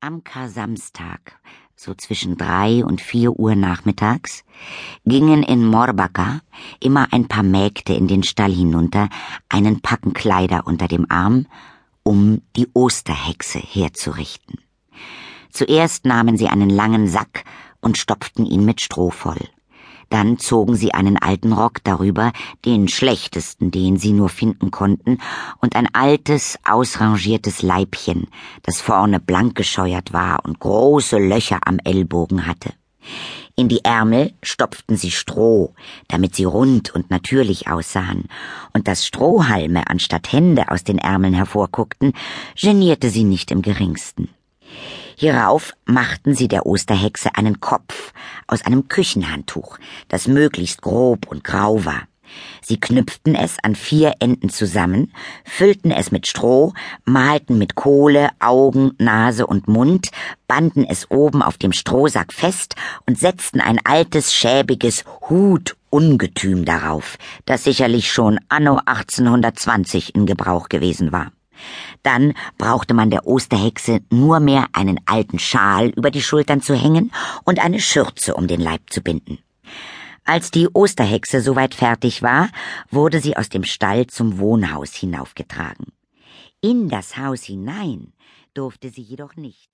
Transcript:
Am Kar-Samstag, so zwischen drei und vier Uhr nachmittags, gingen in Morbaka immer ein paar Mägde in den Stall hinunter, einen Packen Kleider unter dem Arm, um die Osterhexe herzurichten. Zuerst nahmen sie einen langen Sack und stopften ihn mit Stroh voll. Dann zogen sie einen alten Rock darüber, den schlechtesten, den sie nur finden konnten, und ein altes, ausrangiertes Leibchen, das vorne blank gescheuert war und große Löcher am Ellbogen hatte. In die Ärmel stopften sie Stroh, damit sie rund und natürlich aussahen, und dass Strohhalme anstatt Hände aus den Ärmeln hervorguckten, genierte sie nicht im geringsten. Hierauf machten sie der Osterhexe einen Kopf aus einem Küchenhandtuch, das möglichst grob und grau war. Sie knüpften es an vier Enden zusammen, füllten es mit Stroh, malten mit Kohle Augen, Nase und Mund, banden es oben auf dem Strohsack fest und setzten ein altes, schäbiges Hutungetüm darauf, das sicherlich schon anno 1820 in Gebrauch gewesen war. Dann brauchte man der Osterhexe nur mehr einen alten Schal über die Schultern zu hängen und eine Schürze um den Leib zu binden. Als die Osterhexe soweit fertig war, wurde sie aus dem Stall zum Wohnhaus hinaufgetragen. In das Haus hinein durfte sie jedoch nicht.